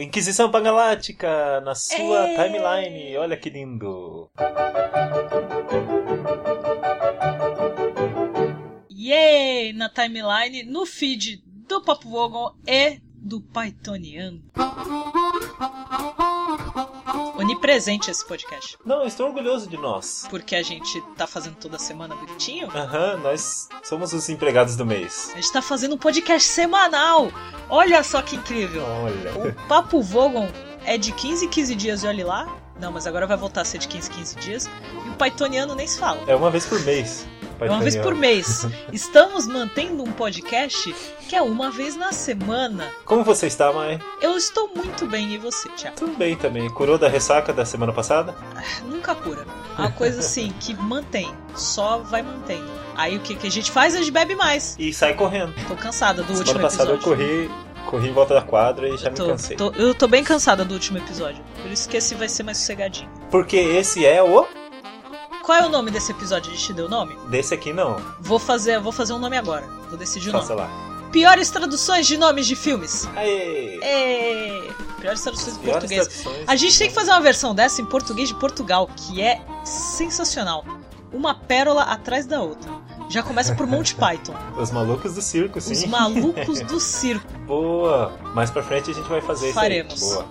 Inquisição Pangalática na sua Ei! timeline. Olha que lindo. Yay! Na timeline, no feed do Papo Vogon e do Pythoniano. Onipresente esse podcast. Não, eu estou orgulhoso de nós. Porque a gente tá fazendo toda semana bonitinho. Aham, nós somos os empregados do mês. A gente tá fazendo um podcast semanal. Olha só que incrível. Olha. O Papo Vogon é de 15 em 15 dias, e olhe lá. Não, mas agora vai voltar a ser de 15 em 15 dias. E o Pythoniano nem se fala. É uma vez por mês. É uma vez por mês. Estamos mantendo um podcast que é uma vez na semana. Como você está, Mai? Eu estou muito bem, e você, Thiago? Tudo bem também. Curou da ressaca da semana passada? Nunca cura. É uma coisa assim que mantém, só vai mantendo. Aí o que, que a gente faz? A gente bebe mais. E sai correndo. Tô cansada do semana último passada episódio. eu corri, corri em volta da quadra e já Eu me tô, cansei. tô- eu tô bem cansada do último episódio. Por isso que esse vai ser mais sossegadinho. Porque esse é o. Qual é o nome desse episódio? A gente deu o nome? Desse aqui não. Vou fazer, vou fazer um nome agora. Vou decidir o Faça nome. lá. Piores traduções de nomes de filmes. Aê! É... Piores traduções em português. traduções. A gente tem que fazer uma versão dessa em português de Portugal, que é sensacional. Uma pérola atrás da outra. Já começa por Monty Python. Os malucos do circo, sim. Os malucos do circo. Boa! Mais pra frente a gente vai fazer Faremos. isso aí. Boa.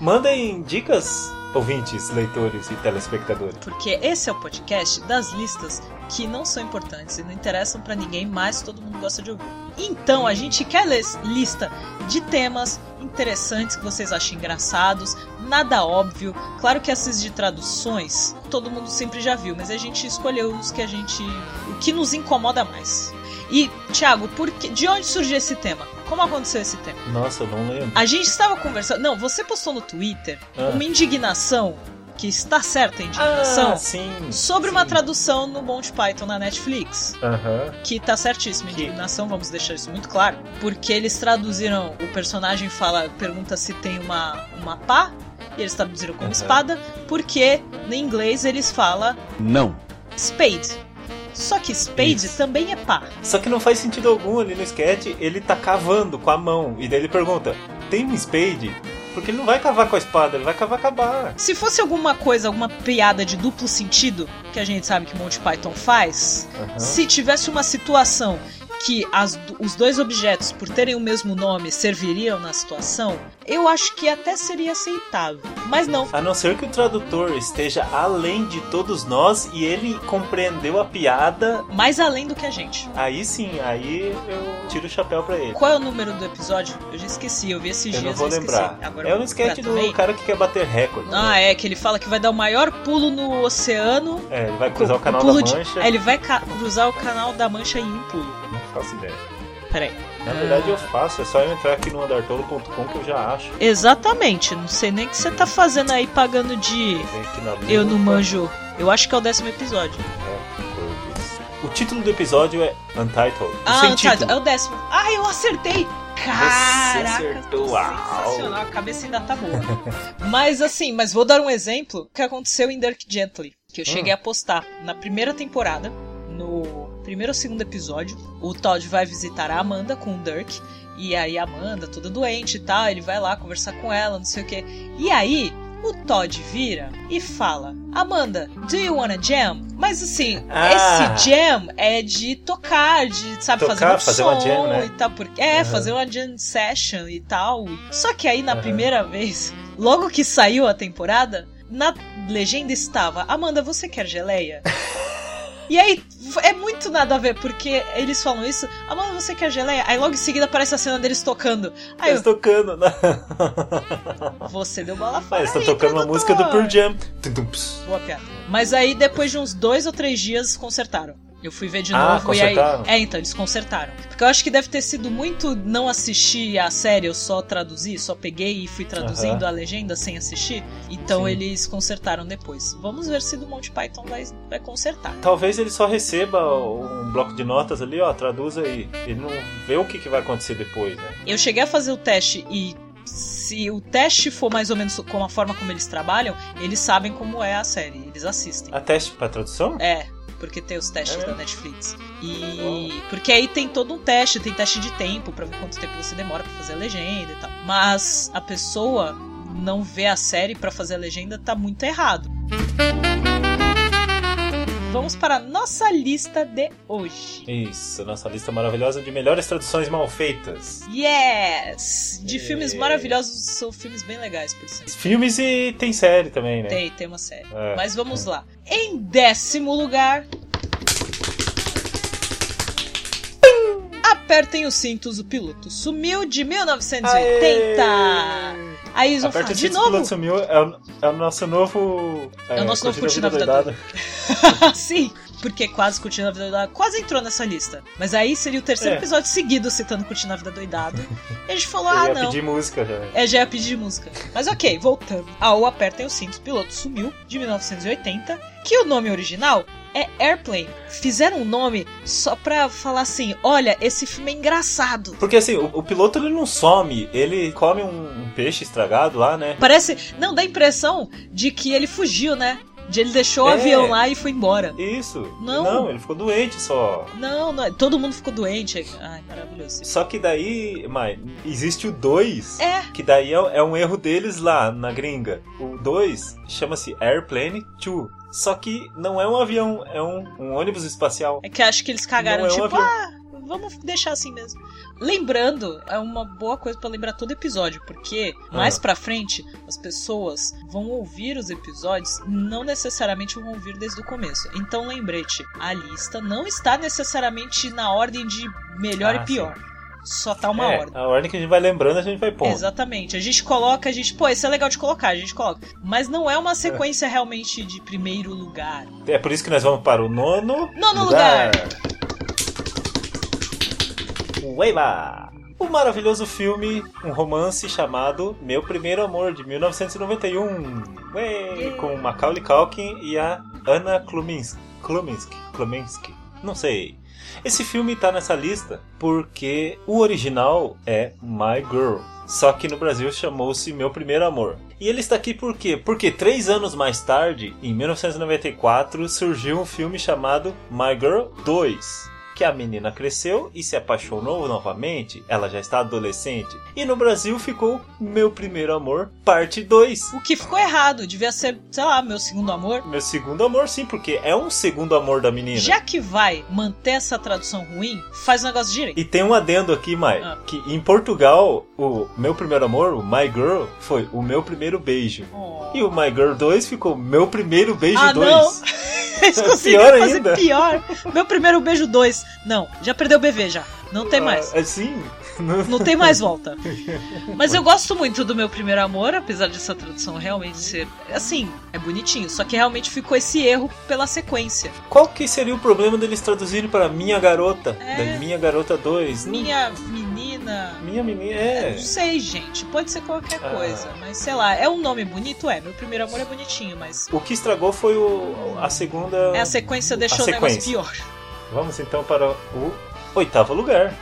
Mandem dicas, ouvintes, leitores e telespectadores. Porque esse é o podcast das listas que não são importantes e não interessam pra ninguém, mas todo mundo gosta de ouvir. Então a gente quer lista de temas interessantes que vocês achem engraçados, nada óbvio. Claro que essas de traduções todo mundo sempre já viu, mas a gente escolheu os que a gente. o que nos incomoda mais. E, Thiago, por que, de onde surgiu esse tema? Como aconteceu esse tema? Nossa, eu não lembro. A gente estava conversando. Não, você postou no Twitter Ah. uma indignação, que está certa a indignação, Ah, sim. sobre sim. uma tradução no Monty Python na Netflix. Aham. Que tá certíssima, Que- indignação, vamos deixar isso muito claro. Porque eles traduziram, o personagem fala, pergunta se tem uma, uma pá, e eles traduziram como espada, porque no inglês eles falam Não. spade. Só que spade Isso. também é pá. Só que não faz sentido algum ali no sketch, ele tá cavando com a mão. E daí ele pergunta: tem um spade? Porque ele não vai cavar com a espada, ele vai cavar com a barra. Se fosse alguma coisa, alguma piada de duplo sentido, que a gente sabe que Monty Python faz, Aham. Se tivesse uma situação que as- os dois objetos, por terem o mesmo nome, serviriam na situação, eu acho que até seria aceitável. Mas não. A não ser que o tradutor esteja além de todos nós e ele compreendeu a piada, Mais além do que a gente. aí sim, aí eu tiro o chapéu pra ele. Qual é o número do episódio? Eu já esqueci, eu vi esses Eu dias não vou eu lembrar. Agora é um sketch do também. cara que quer bater recorde. Ah, né? é, que ele fala que vai dar o maior pulo no oceano. É, ele vai cruzar o canal pulo da de- Mancha. É, ele vai cruzar o canal da mancha em um pulo. Faço ideia. Peraí. Na verdade eu faço, é só eu entrar aqui no andartolo.com que eu já acho. Exatamente, não sei nem o que você tá fazendo aí pagando de. Vem aqui na Eu não manjo. Eu acho que é o décimo episódio. É. O título do episódio é Untitled. Ah, sem Untitled, título. é o décimo. Ah, eu acertei! Caraca, acertou, tô uau. sensacional, a cabeça ainda tá boa. mas assim, mas vou dar um exemplo que aconteceu em Dirk Gently, que eu Hum. cheguei a postar na primeira temporada, no primeiro ou segundo episódio, o Todd vai visitar a Amanda com o Dirk, e aí a Amanda, toda doente e tal, ele vai lá conversar com ela, não sei o que. E aí, o Todd vira e fala: Amanda, do you wanna jam? Mas assim, Ah. esse jam é de tocar, de, sabe, fazer Tocar, um fazer som uma jam, né? e tal. Porque, é, Aham. fazer uma jam session e tal. Só que aí, na Aham. primeira vez, logo que saiu a temporada, na legenda estava: Amanda, você quer geleia? E aí, é muito nada a ver, porque eles falam isso, Amanda, você quer geleia? Aí logo em seguida aparece a cena deles tocando. Aí Eles eu, tocando. né? você deu bola Ah, fora. eles estão tocando uma produtor. música do Pearl Jam. Boa piada. Mas aí, depois de uns dois ou três dias, consertaram. Eu fui ver de Ah, novo e aí. consertaram? É, então, eles consertaram. Porque eu acho que deve ter sido muito não assistir a série, eu só traduzi, só peguei e fui traduzindo Aham. a legenda sem assistir. Então Sim. eles consertaram depois. Vamos ver se do Monty Python vai, vai consertar. Talvez ele só receba um bloco de notas ali, ó, traduza aí. Ele não vê o que, que vai acontecer depois, né? Eu cheguei a fazer o teste e. Se o teste for mais ou menos com a forma como eles trabalham, eles sabem como é a série, eles assistem. A teste pra tradução? É, porque tem os testes É da? Netflix. E. Porque aí tem todo um teste, tem teste de tempo pra ver quanto tempo você demora pra fazer a legenda e tal. Mas a pessoa não vê a série pra fazer a legenda tá muito errado. Vamos para a nossa lista de hoje. Isso, nossa lista maravilhosa de melhores traduções mal feitas. Yes! De É. filmes maravilhosos, são filmes bem legais, por sinal. Filmes e tem série também, né? Tem, tem uma série. É. Mas vamos lá. Em décimo lugar. Apertem os cintos, o piloto sumiu de 1980. Aí eles vão falar de novo. piloto sumiu, é o, é o nosso novo. É o nosso novo Curtindo a Vida Doidada. Sim, porque quase Curtindo a Vida Doidada quase entrou nessa lista. Mas aí seria o terceiro É. episódio seguido citando Curtindo a Vida Doidado. E a gente falou, Eu ah, ia não. pedir música já. É, já ia pedir música. Mas ok, voltando. Ao Apertem os Cintos, Piloto Sumiu, de 1980, que o nome original é Airplane. Fizeram um nome só pra falar assim, olha, esse filme é engraçado. Porque assim, o, o piloto ele não some, ele come um, um peixe estragado lá, né? Parece... Não, dá a impressão de que ele fugiu, né? De ele deixou o É. avião lá e foi embora. Isso. Não. ele ficou doente só. Não, não, todo mundo ficou doente. Ai, maravilhoso. Só que daí, Mai, existe o 2, É, que daí é, é um erro deles lá na gringa. O 2 chama-se Airplane 2. Só que não é um avião, é um, um ônibus espacial. é que acho que eles cagaram, é um tipo, avião. ah, vamos deixar assim mesmo. Lembrando, é uma boa coisa pra lembrar todo episódio, porque mais Ah. pra frente as pessoas vão ouvir os episódios, não necessariamente vão ouvir desde o começo. Então lembrete, a lista não está necessariamente na ordem de melhor Ah, e pior. Só tá uma é, ordem. a ordem que a gente vai lembrando, a gente vai pondo. Exatamente. A gente coloca, a gente, pô, isso é legal de colocar, a gente coloca. Mas não é uma sequência realmente de primeiro lugar. É por isso que nós vamos para o nono, Nono lugar. Weiba! O maravilhoso filme, um romance chamado Meu Primeiro Amor, de 1991. Ué. Com Macaulay Culkin e a Anna Kluminski. Kluminski? Kluminski? Não sei. Esse filme tá nessa lista porque o original é My Girl. Só que no Brasil chamou-se Meu Primeiro Amor. E ele está aqui por quê? Porque três anos mais tarde, em 1994, surgiu um filme chamado My Girl 2. Que a menina cresceu e se apaixonou novamente, ela já está adolescente. E no Brasil ficou Meu Primeiro Amor, parte 2. O que ficou errado, devia ser, sei lá, meu segundo amor. Meu segundo amor, sim, porque é um segundo amor da menina. Já que vai manter essa tradução ruim, faz o negócio direito. E tem um adendo aqui, Mai, Ah. que em Portugal, o meu primeiro amor, o My Girl, foi o meu primeiro beijo. Oh. E o My Girl 2 ficou meu primeiro beijo Ah, 2. não. Eles conseguiram Pior fazer ainda. pior. Meu primeiro beijo 2. Não, já perdeu o BV já. Não tem mais. Ah, Assim, Não tem mais volta. Mas eu gosto muito do meu primeiro amor, apesar dessa tradução realmente ser. Assim, é bonitinho. Só que realmente ficou esse erro pela sequência. qual que seria o problema deles traduzirem para Minha Garota? É. Da Minha Garota 2? Minha menina. Minha menina, é. Não sei, gente. Pode ser qualquer Ah. coisa. Mas sei lá, é um nome bonito? É. Meu primeiro amor é bonitinho, mas. O que estragou foi o, a segunda... É a sequência deixou A o negócio sequência. pior. Vamos então para o oitavo lugar.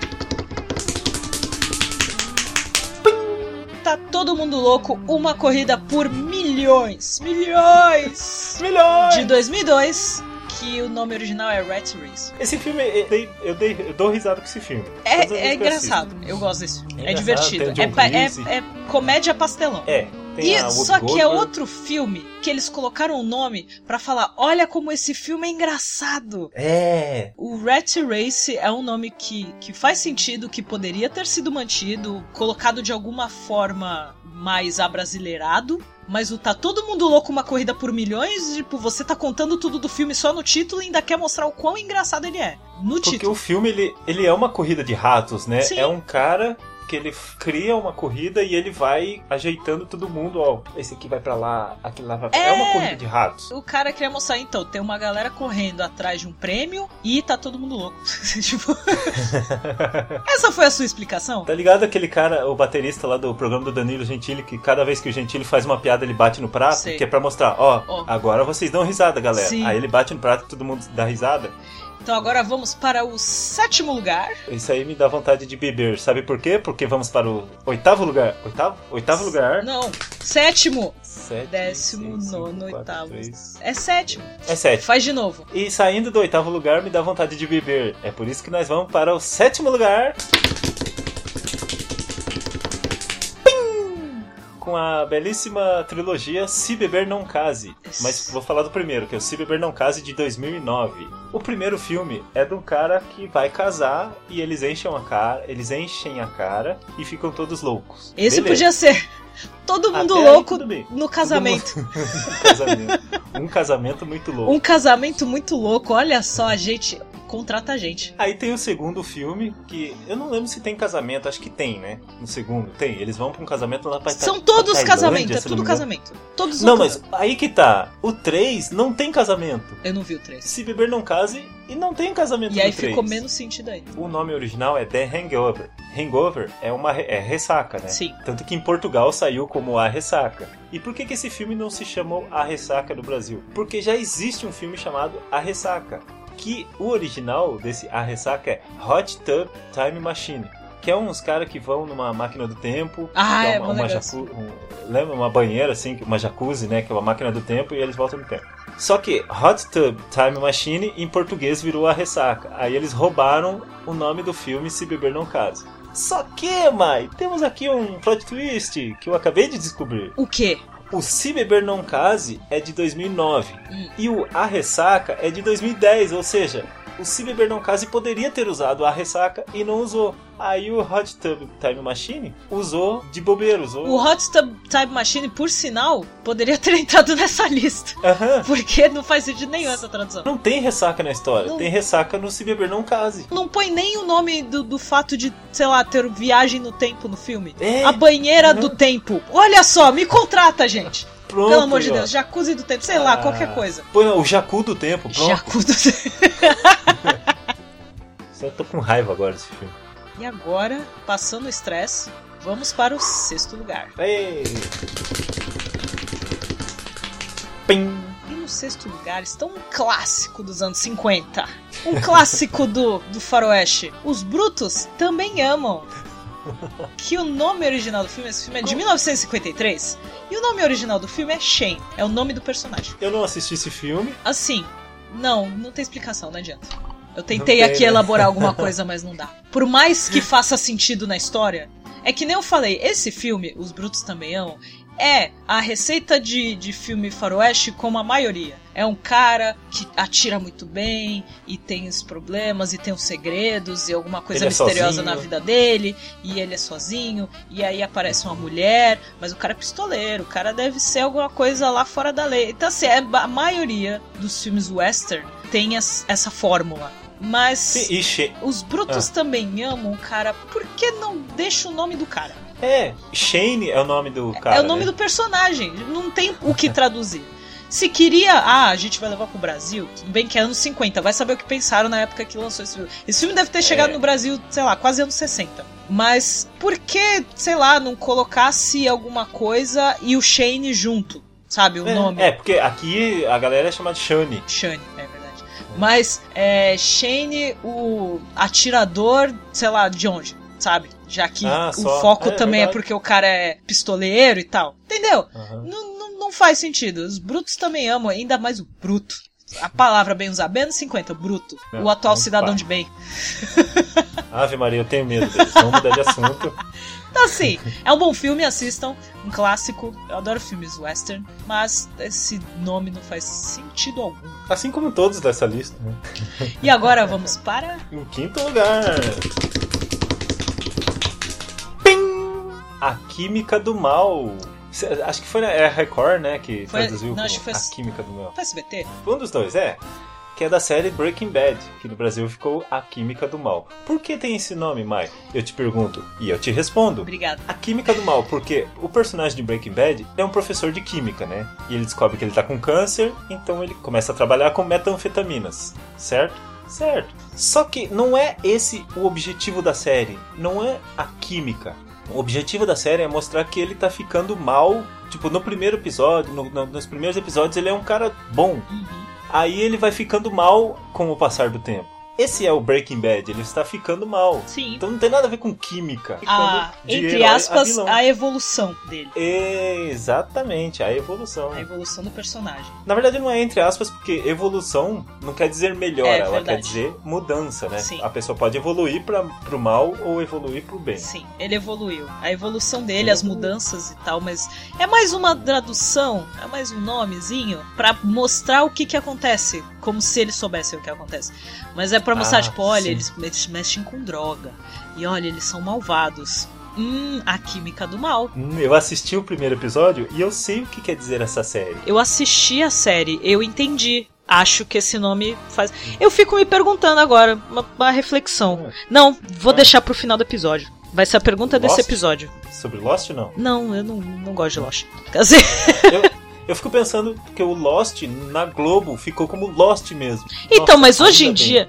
Tá todo mundo louco, uma corrida por milhões. Milhões! Milhões! De 2002, que o nome original é Rat Race. Esse filme, eu, dei- eu, dei- eu dou risada com esse filme. É, é que eu engraçado, eu gosto desse filme. É, engraçado, divertido. É, é- é comédia pastelão. É. Tem E a Whoopi só que é outro filme que eles colocaram o nome pra falar: olha como esse filme é engraçado. É. O Rat Race é um nome que, que faz sentido, que poderia ter sido mantido, colocado de alguma forma mais abrasileirado. Mas o tá todo mundo louco uma corrida por milhões, tipo, você tá contando tudo do filme só no título e ainda quer mostrar o quão engraçado ele é. No Porque título. o filme, ele, ele é uma corrida de ratos, né? Sim. É um cara que ele cria uma corrida e ele vai ajeitando todo mundo, ó. Esse aqui vai pra lá, aquele lá vai pra... É. É uma corrida de ratos. O cara queria mostrar, então, tem uma galera correndo atrás de um prêmio e tá todo mundo louco. tipo... Essa foi a sua explicação? Tá ligado aquele cara, o baterista lá do programa do Danilo Gentili, que cada vez que o Gentili faz uma piada, ele bate no prato, Sei. que é pra mostrar, ó, Ó. agora vocês dão risada, galera. Sim. Aí ele bate no prato e todo mundo dá risada. Então agora vamos para o sétimo lugar. Isso aí me dá vontade de beber. Sabe por quê? Porque vamos para o oitavo lugar. Oitavo? Oitavo lugar. Não, sétimo. Sete, décimo seis, nono, cinco, quatro, oitavo. três. É sétimo. É sétimo. Faz de novo. E saindo do oitavo lugar me dá vontade de beber. É por isso que nós vamos para o sétimo lugar. Com a belíssima trilogia Se Beber Não Case. Mas vou falar do primeiro, que é o Se Beber Não Case de 2009. O primeiro filme é de um cara que vai casar e eles enchem a cara, eles enchem a cara e ficam todos loucos. Esse Beleza. podia ser todo mundo Até aí, louco bem. no casamento. Mundo- casamento. Um casamento muito louco. Um casamento muito louco. Olha só, a gente contrata a gente. Aí tem o segundo filme, que eu não lembro se tem casamento, acho que tem, né? No segundo, tem. Eles vão pra um casamento lá pra São todos casamentos, é tudo casamento. Todos Não, mas aí que tá. O 3 não tem casamento. Eu não vi o 3. Se beber não case e não tem casamento E aí no 3. ficou menos sentido ainda. O nome original é The Hangover. Hangover é uma é ressaca, né? Sim. Tanto que em Portugal saiu como A Ressaca. E por que, que esse filme não se chamou A Ressaca no Brasil? Porque já existe um filme chamado A Ressaca. Que o original desse A Ressaca é Hot Tub Time Machine. Que é uns caras que vão numa máquina do tempo. Ah, que é uma, uma jacu- um- lembra uma banheira assim, uma jacuzzi, né? Que é uma máquina do tempo e eles voltam no tempo. Só que Hot Tub Time Machine em português virou a ressaca. Aí eles roubaram o nome do filme Se Beber Não Case. Só que, Mai, temos aqui um plot twist que eu acabei de descobrir. O quê? O Se Beber Não Case é de 2009 Hum. e o A Ressaca é de 2010, ou seja, o Se Beber Não Case poderia ter usado a Ressaca e não usou. Aí o Hot Tub Time Machine usou de bobeira, usou. O Hot Tub Time Machine, por sinal, poderia ter entrado nessa lista. Aham. Porque não faz sentido nenhum essa tradução. Não tem ressaca na história, Não. tem ressaca no Se Beber Não Case. Não põe nem o nome do, do fato de, sei lá, ter viagem no tempo no filme. É, A banheira Uhum. do tempo. Olha só, me contrata, gente. Pronto. Pelo amor de. Deus, jacuzzi do tempo, sei lá, Ah, qualquer coisa. Põe o Jacu do tempo, pronto. Jacuzzi do tempo. Só tô com raiva agora desse filme. E agora, passando o estresse, vamos para o sexto lugar. Ei. Pim. E no sexto lugar está um clássico dos anos 50. Um clássico do, do faroeste. Os brutos também amam. Que o nome original do filme, esse filme é de 1953. E o nome original do filme é Shane. É o nome do personagem. Eu não assisti esse filme. Assim, não, não tem explicação, não adianta. Eu tentei tem, aqui né? elaborar alguma coisa, mas não dá. Por mais que faça sentido na história, é que nem eu falei, esse filme, Os Brutos Também Amam, é a receita de, de filme faroeste como a maioria. É um cara que atira muito bem e tem os problemas e tem os segredos e alguma coisa é misteriosa sozinho. na vida dele e ele é sozinho e aí aparece uma mulher, mas o cara é pistoleiro, o cara deve ser alguma coisa lá fora da lei. Então assim, é, a maioria dos filmes western tem essa fórmula. Mas Sim, os brutos Ah. também amam, cara. Por que não deixa o nome do cara? É, Shane é o nome do cara. é o nome né? do personagem. Não tem o que traduzir. Se queria, ah, a gente vai levar pro Brasil, tudo bem que é anos 50, vai saber o que pensaram na época que lançou esse filme. Esse filme deve ter chegado É. no Brasil, sei lá, quase anos 60. Mas por que, sei lá, não colocasse alguma coisa e o Shane junto? Sabe, o é, nome? É, porque aqui a galera é chamada de Shane. Shane, é verdade. Mas é, Shane, o atirador, sei lá, de onde, sabe? Já que Ah, o só. foco É, também é verdade. porque o cara é pistoleiro e tal. Entendeu? Aham. Não, não, não faz sentido. Os brutos também amam, ainda mais o bruto. A palavra bem usada, bem anos 50, bruto. Não, o atual cidadão de bem. Ave Maria, eu tenho medo deles. Vamos mudar de assunto. Então, assim, é um bom filme, assistam. Um clássico. Eu adoro filmes western, mas esse nome não faz sentido algum. Assim como todos dessa lista. Né? E agora vamos para. Em quinto lugar. A Química do Mal. Acho que foi na é a Record, né? Que Foi- traduziu não, foi- A Química do Mal. Foi SBT? Um dos dois, é. Que é da série Breaking Bad, que no Brasil ficou A Química do Mal. Por que tem esse nome, Mai? Eu te pergunto e eu te respondo. Obrigada. A Química do Mal, porque o personagem de Breaking Bad é um professor de química, né? E ele descobre que ele tá com câncer, então ele começa a trabalhar com metanfetaminas, certo? Certo. Só que não é esse o objetivo da série, não é a química. O objetivo da série é mostrar que ele tá ficando mal. Tipo, no primeiro episódio, no- no- nos primeiros episódios, ele é um cara bom. Uhum. Aí ele vai ficando mal com o passar do tempo. Esse é o Breaking Bad, ele está ficando mal. Sim. Então não tem nada a ver com química. A, entre a aspas, vilão. a evolução dele. Exatamente, a evolução. A evolução do personagem. Na verdade não é entre aspas, porque evolução não quer dizer melhor, É, ela verdade. quer dizer mudança, né? Sim. A pessoa pode evoluir para pro mal ou evoluir pro bem. Sim, ele evoluiu. A evolução dele, as mudanças e tal, mas é mais uma tradução, é mais um nomezinho pra mostrar o que que acontece, como se eles soubessem o que acontece. Mas é pra mostrar, Ah, tipo, olha, eles mex- mexem com droga. E olha, eles são malvados. Hum, a química do mal. Hum, Eu assisti o primeiro episódio e eu sei o que quer dizer essa série. Eu assisti a série, eu entendi. Acho que esse nome faz. Eu fico me perguntando agora, uma, uma reflexão. Não, vou Ah. deixar pro final do episódio. Vai ser a pergunta desse Lost? episódio. Sobre Lost não? Não, eu não, não gosto de Lost. Quer dizer, Eu, eu fico pensando que o Lost na Globo ficou como Lost mesmo. Então, Nossa, mas hoje em bem. dia,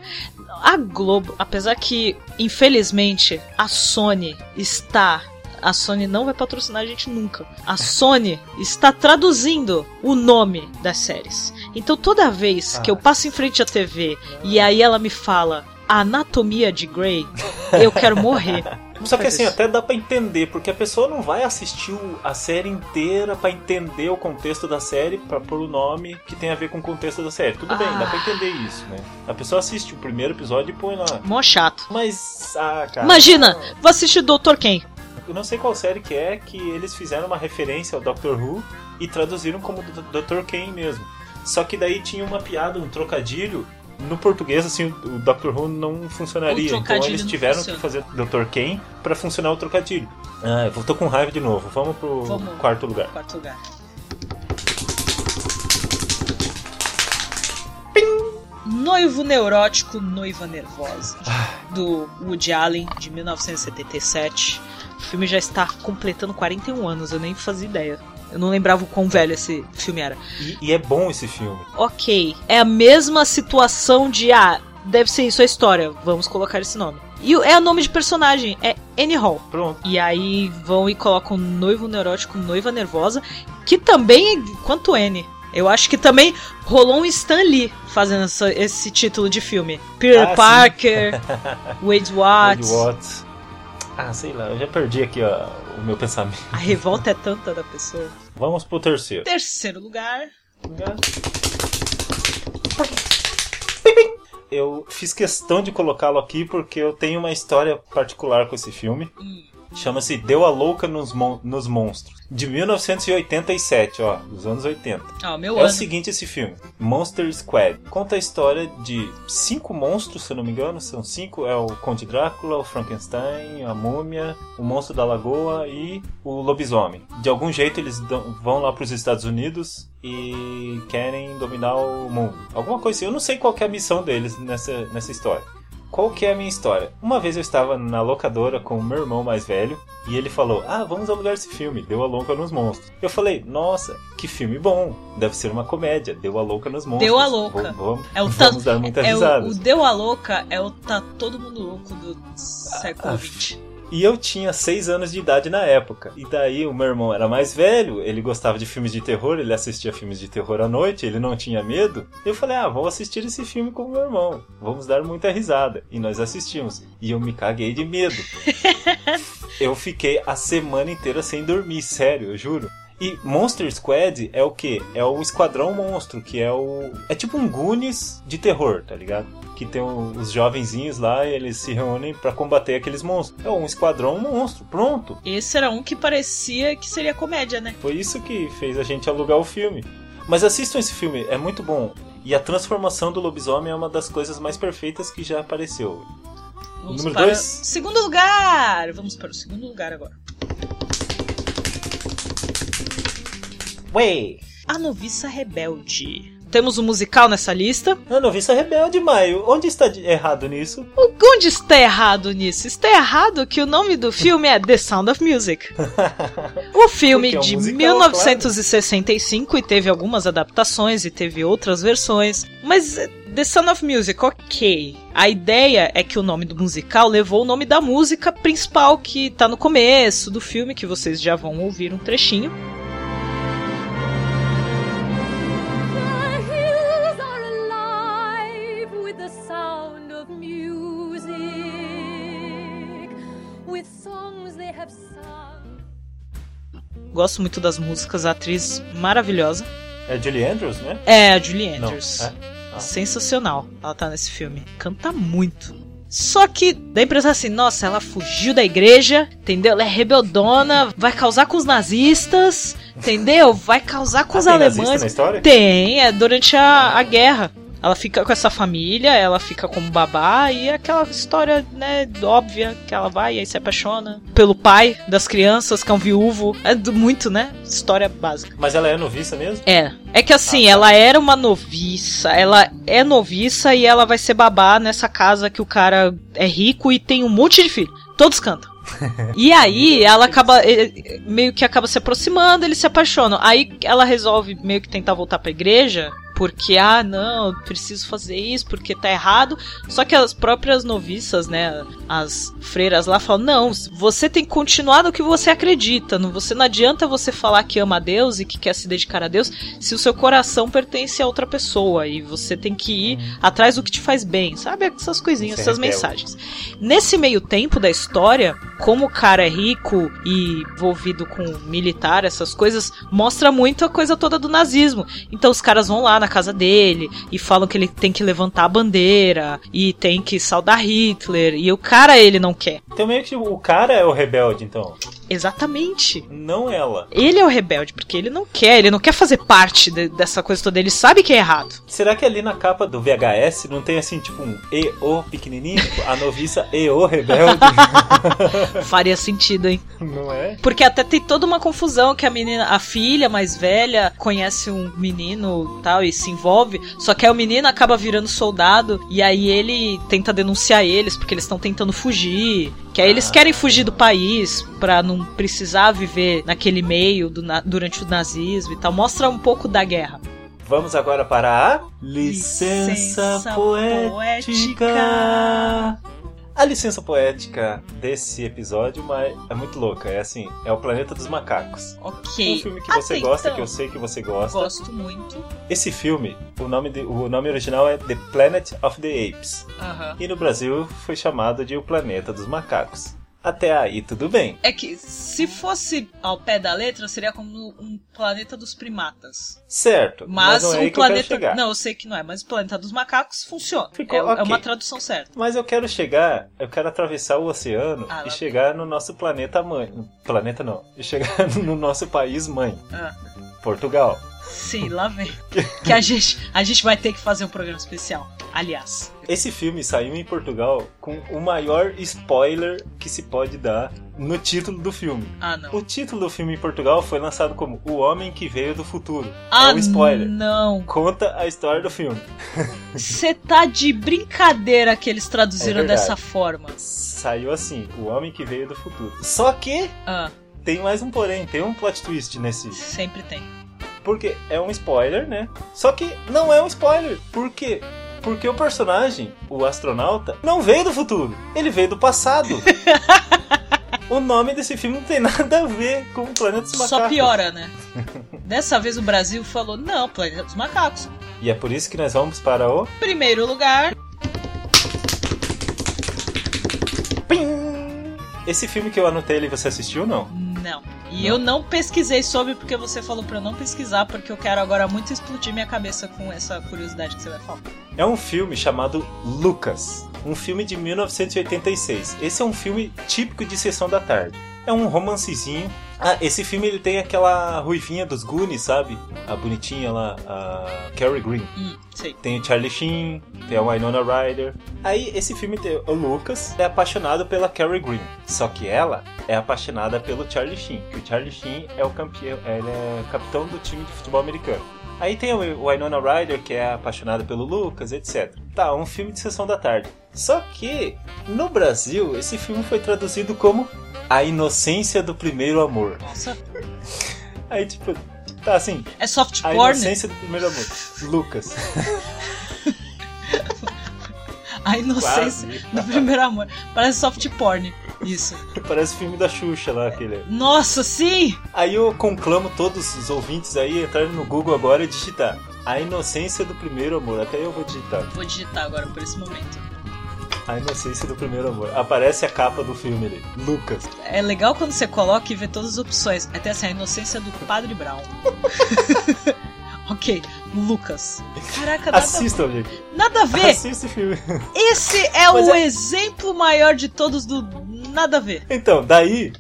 a Globo, apesar que, infelizmente, a Sony está. A Sony não vai patrocinar a gente nunca. A Sony está traduzindo o nome das séries. Então toda vez que Ah. eu passo em frente à TV e aí ela me fala Anatomia de Grey, eu quero morrer. Não Só que assim, até dá pra entender, porque a pessoa não vai assistir a série inteira pra entender o contexto da série, pra pôr o nome que tem a ver com o contexto da série. Tudo bem, Ah. dá pra entender isso, né? A pessoa assiste o primeiro episódio e põe lá. Mó chato. Mas, ah, cara. Imagina, vou assistir Dr. Quem? Eu não sei qual série que é que eles fizeram uma referência ao Doctor Who e traduziram como D- Dr. Kane mesmo. Só que daí tinha uma piada, um trocadilho. No português, assim, o Doctor Who não funcionaria. Então eles tiveram que fazer Dr. Kane pra funcionar o trocadilho. Ah, eu tô com raiva de novo. Vamos pro Vamos. quarto lugar. Quarto lugar. Noivo Neurótico, Noiva Nervosa, do Woody Allen, de 1977. O filme já está completando 41 anos, eu nem fazia ideia. Eu não lembrava o quão velho esse filme era. E, e é bom esse filme. Ok, é a mesma situação de, ah, deve ser isso a história, vamos colocar esse nome. E é o nome de personagem, é Annie Hall. Pronto. E aí vão e colocam noivo neurótico, noiva nervosa, que também, quanto N. Eu acho que também rolou um Stan Lee fazendo essa- esse título de filme. Peter Ah. Parker, Wade Watts. Wade Watts. Ah, sei lá, eu já perdi aqui ó, o meu pensamento. A revolta é tanta da pessoa. Vamos pro terceiro. Terceiro lugar. Eu fiz questão de colocá-lo aqui porque eu tenho uma história particular com esse filme. Hum. Chama-se Deu a Louca nos, Mon- nos Monstros. De 1987, ó, dos anos 80. Ah, o meu É o ano. seguinte esse filme, Monster Squad. Conta a história de cinco monstros, se eu não me engano, são cinco. É o Conde Drácula, o Frankenstein, a Múmia, o Monstro da Lagoa e o Lobisomem. De algum jeito eles vão lá para os Estados Unidos e querem dominar o mundo. Alguma coisa assim. Eu não sei qual é a missão deles nessa, nessa história. Qual que é a minha história? Uma vez eu estava na locadora com o meu irmão mais velho e ele falou: Ah, vamos alugar esse filme, Deu a Louca nos Monstros. Eu falei: Nossa, que filme bom! Deve ser uma comédia, Deu a Louca nos Monstros. Deu a Louca. V- Vamos, É o vamos dar muita É o, risada. o Deu a Louca é o Tá Todo Mundo Louco do século Ah, XX. E eu tinha seis anos de idade na época. E daí o meu irmão era mais velho, ele gostava de filmes de terror, ele assistia filmes de terror à noite, ele não tinha medo. Eu falei, ah, vou assistir esse filme com o meu irmão. Vamos dar muita risada. E nós assistimos. E eu me caguei de medo. eu fiquei a semana inteira sem dormir, sério, eu juro. E Monster Squad é o que? É o Esquadrão Monstro, que é o. É tipo um Goonies de terror, tá ligado? Que tem os jovenzinhos lá e eles se reúnem pra combater aqueles monstros. É um Esquadrão Monstro, pronto. Esse era um que parecia que seria comédia, né? Foi isso que fez a gente alugar o filme. Mas assistam esse filme, é muito bom. E a transformação do lobisomem é uma das coisas mais perfeitas que já apareceu. Vamos Número para dois? segundo lugar. Vamos para o segundo lugar agora. Ué! A Noviça Rebelde. Temos um musical nessa lista. A noviça rebelde, Maio. Onde está errado nisso? O- Onde está errado nisso? Está errado que o nome do filme é The Sound of Music. O filme é um de musical, 1965 e teve algumas adaptações e teve outras versões. Mas eh, The Sound of Music, ok. A ideia é que o nome do musical levou o nome da música principal que tá no começo do filme, que vocês já vão ouvir um trechinho. Gosto muito das músicas, a atriz maravilhosa. É Julie Andrews, né? É, a Julie Andrews. é? Ah. Sensacional. Ela tá nesse filme. Canta muito. Só que dá a impressão assim, nossa, ela fugiu da igreja, entendeu? Ela é rebeldona, vai causar com os nazistas, entendeu? Vai causar com Ah, os tem alemães. na história? Tem, é durante a, a guerra. Ela fica com essa família, ela fica como babá e é aquela história, né, óbvia, que ela vai e aí se apaixona pelo pai das crianças, que é um viúvo. É do- muito, né? História básica. Mas ela é noviça mesmo? É. É que assim, Ah, tá. ela era uma noviça, ela é noviça e ela vai ser babá nessa casa que o cara é rico e tem um monte de filho. Todos cantam. E aí ela acaba eh, eh, meio que acaba se aproximando, eles se apaixonam. Aí ela resolve meio que tentar voltar pra igreja, porque ah, não, eu preciso fazer isso porque tá errado. Só que as próprias noviças, né, as freiras lá falam: "Não, você tem que continuar no que você acredita, não você não adianta você falar que ama a Deus e que quer se dedicar a Deus se o seu coração pertence a outra pessoa e você tem que ir atrás do que te faz bem". Sabe essas coisinhas, essas rebelde. mensagens. Nesse meio tempo da história, como o cara é rico e envolvido com militar, essas coisas, mostra muito a coisa toda do nazismo. Então os caras vão lá na casa dele e falam que ele tem que levantar a bandeira e tem que saudar Hitler. E o cara, ele não quer. Então meio que o cara é o rebelde, então. Exatamente. Não ela. Ele é o rebelde, porque ele não quer, ele não quer fazer parte de- dessa coisa toda, ele sabe que é errado. Será que ali na capa do VHS não tem assim, tipo um E.O. pequenininho? Tipo, a noviça E.O. rebelde? Faria sentido, hein? não é? Porque até tem toda uma confusão que a menina, a filha mais velha, conhece um menino tal e se envolve. Só que aí o menino acaba virando soldado e aí ele tenta denunciar eles porque eles estão tentando fugir. Que aí eles Ah. querem fugir do país pra não precisar viver naquele meio do na- durante o nazismo e tal. Mostra um pouco da guerra. Vamos agora para a licença, Licença poética. poética. A licença poética desse episódio mas é muito louca. É assim, é o Planeta dos Macacos. Ok. Um filme que você gosta, então, que eu sei que você gosta. Gosto muito. Esse filme, o nome, de- o nome original é The Planet of the Apes. Aham. E no Brasil foi chamado de O Planeta dos Macacos. Até aí tudo bem. É que se fosse ao pé da letra, seria como um planeta dos primatas. Certo. Mas, não é que quero planeta. Não, eu sei que não é, mas o planeta dos macacos funciona. Ficou é, é ok. uma tradução certa. Mas eu quero chegar, eu quero atravessar o oceano Ah, e chegar no nosso planeta mãe. Planeta não. E chegar no nosso país mãe, Ah, Portugal. Sim, lá vem. que a gente, a gente vai ter que fazer um programa especial. Aliás. Esse filme saiu em Portugal com o maior spoiler que se pode dar no título do filme. Ah, não. O título do filme em Portugal foi lançado como O Homem que Veio do Futuro. Ah, é um spoiler. não. Conta a história do filme. Você tá de brincadeira que eles traduziram É dessa forma. Saiu assim, O Homem que Veio do Futuro. Só que Ah, tem mais um porém, tem um plot twist nesse. sempre tem. Porque é um spoiler, né? Só que não é um spoiler. Por quê? Porque o personagem, o astronauta, não veio do futuro. Ele veio do passado. o nome desse filme não tem nada a ver com o Planeta dos Macacos. Só piora, né? Dessa vez o Brasil falou: não, planeta dos macacos. E é por isso que nós vamos para o. Primeiro lugar, Pim! Esse filme que eu anotei ali, você assistiu ou não? Não. E eu não pesquisei sobre porque você falou pra eu não pesquisar, porque eu quero agora muito explodir minha cabeça com essa curiosidade que você vai falar. É um filme chamado Lucas, um filme de 1986. Esse é um filme típico de sessão da tarde. É um romancezinho. Ah, esse filme ele tem aquela ruivinha dos Goonies, sabe? A bonitinha lá, a Carrie Green. Hum, sei. Tem o Charlie Sheen, tem a Winona Ryder. Aí esse filme tem o Lucas é apaixonado pela Carrie Green, só que ela é apaixonada pelo Charlie Sheen, que o Charlie Sheen é o campeão, ele é capitão do time de futebol americano. Aí tem o Winona Ryder, que é apaixonada pelo Lucas, etc. Tá, um filme de sessão da tarde. Só que no Brasil esse filme foi traduzido como A Inocência do Primeiro Amor. Nossa. Aí tipo, tá assim, É soft A porn? Inocência do Primeiro Amor. Lucas. A inocência Quase. do primeiro amor. Parece soft porn. Isso. Parece filme da Xuxa lá, aquele. Nossa, sim! Aí eu conclamo todos os ouvintes aí entrarem no Google agora e digitar A Inocência do Primeiro Amor. Até eu vou digitar. Vou digitar agora por esse momento. A inocência do primeiro amor. Aparece a capa do filme ali. Lucas. É legal quando você coloca e vê todas as opções. Até assim, a inocência do Padre Brown. ok, Lucas. Caraca, nada, Assista, amigo. nada a ver. Assista esse filme. Esse é Mas o é- exemplo maior de todos do nada a ver. Então, daí.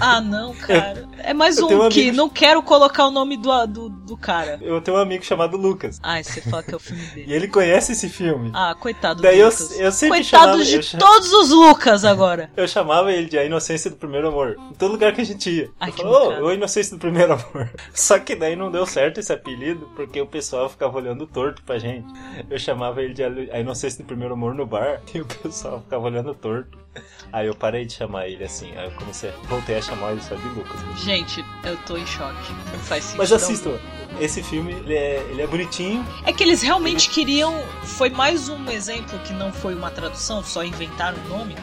Ah, não, cara. É mais eu um um que amigo- não quero colocar o nome do, do, do cara. Eu tenho um amigo chamado Lucas. Ai, você fala que é o filme E dele. ele conhece esse filme. Ah, coitado Daí do eu- Lucas. eu sempre Coitado chamava- de eu todos os Lucas agora. Eu chamava ele de A Inocência do Primeiro Amor. Em todo lugar que a gente ia. Ai, eu falava, ô, ô, Inocência do Primeiro Amor. Só que daí não deu certo esse apelido, porque o pessoal ficava olhando torto pra gente. Eu chamava ele de A Inocência do Primeiro Amor no bar, e o pessoal ficava olhando torto. Aí eu parei de chamar ele assim. Aí eu comecei, voltei a chamar ele só de Lucas. Gente, eu tô em choque. Não faz sentido. Mas assistam. Esse filme, ele é, ele é bonitinho. É que eles realmente queriam. Foi mais um exemplo que não foi uma tradução, só inventaram o nome.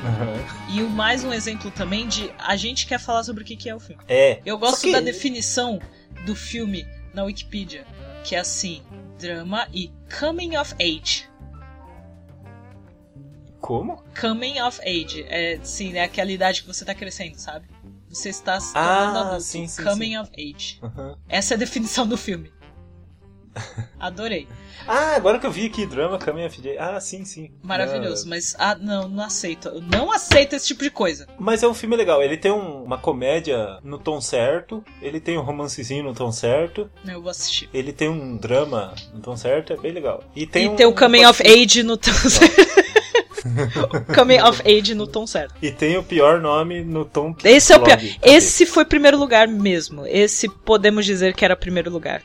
E o mais um exemplo também de a gente quer falar sobre o que que é o filme. É. Eu gosto que- da definição do filme na Wikipedia, que é assim: drama e coming of age. Como? Coming of age. É, sim, é aquela idade que você tá crescendo, sabe? Você está se Ah, tornando adulto. sim, sim, coming sim. of age. Uhum. Essa é a definição do filme. Adorei. Ah, agora que eu vi aqui, drama, Coming of Age. Ah, sim, sim. Maravilhoso. Ah, Mas, ah, não, não aceito. Eu não aceito esse tipo de coisa. Mas é um filme legal. Ele tem um- uma comédia no tom certo. Ele tem um romancezinho no tom certo. Eu vou assistir. Ele tem um drama no tom certo. É bem legal. E tem, e um, tem o Coming of Age no tom certo. coming of Age no tom certo. E tem o pior nome no tom Esse é o pior. Esse foi primeiro lugar mesmo. Esse podemos dizer que era primeiro lugar.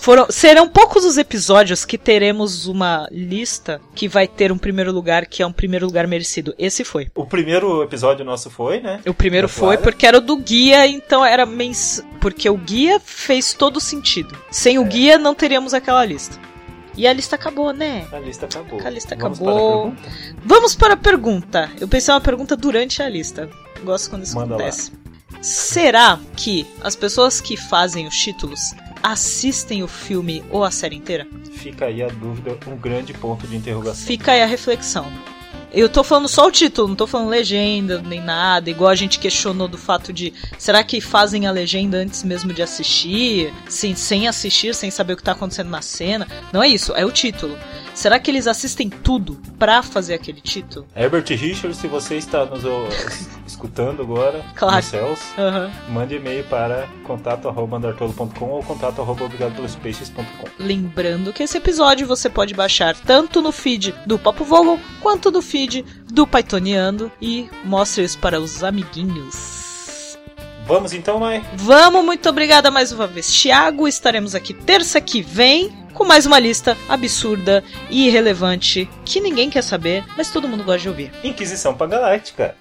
Foram, serão poucos os episódios que teremos uma lista que vai ter um primeiro lugar que é um primeiro lugar merecido. Esse foi. O primeiro episódio nosso foi, né? O primeiro foi porque era o do guia, então era mens... porque o guia fez todo sentido. Sem o É. guia não teríamos aquela lista. E a lista acabou, né? A lista acabou. A lista Vamos acabou. para a pergunta? Vamos para a pergunta. Eu pensei uma pergunta durante a lista. Gosto quando isso Manda lá. acontece. Será que as pessoas que fazem os títulos assistem o filme ou a série inteira? Fica aí a dúvida, um grande ponto de interrogação. Fica aí a reflexão. Eu tô falando só o título, não tô falando legenda nem nada, igual a gente questionou do fato de será que fazem a legenda antes mesmo de assistir, sem, sem assistir, sem saber o que tá acontecendo na cena? Não é isso, é o título. Será que eles assistem tudo pra fazer aquele título? Herbert Richards, se você está nos escutando agora, Claro. nos céus, mande e-mail para contato.andartolo.com ou contato arroba obrigadopelospeixes.com. Lembrando que esse episódio você pode baixar tanto no feed do Papo Vogel quanto no feed do Pythoniando e mostre isso para os amiguinhos. Vamos então, Mai? Vamos, muito obrigada mais uma vez, Thiago. Estaremos aqui terça que vem com mais uma lista absurda e irrelevante que ninguém quer saber, mas todo mundo gosta de ouvir. Inquisição Pangaláctica.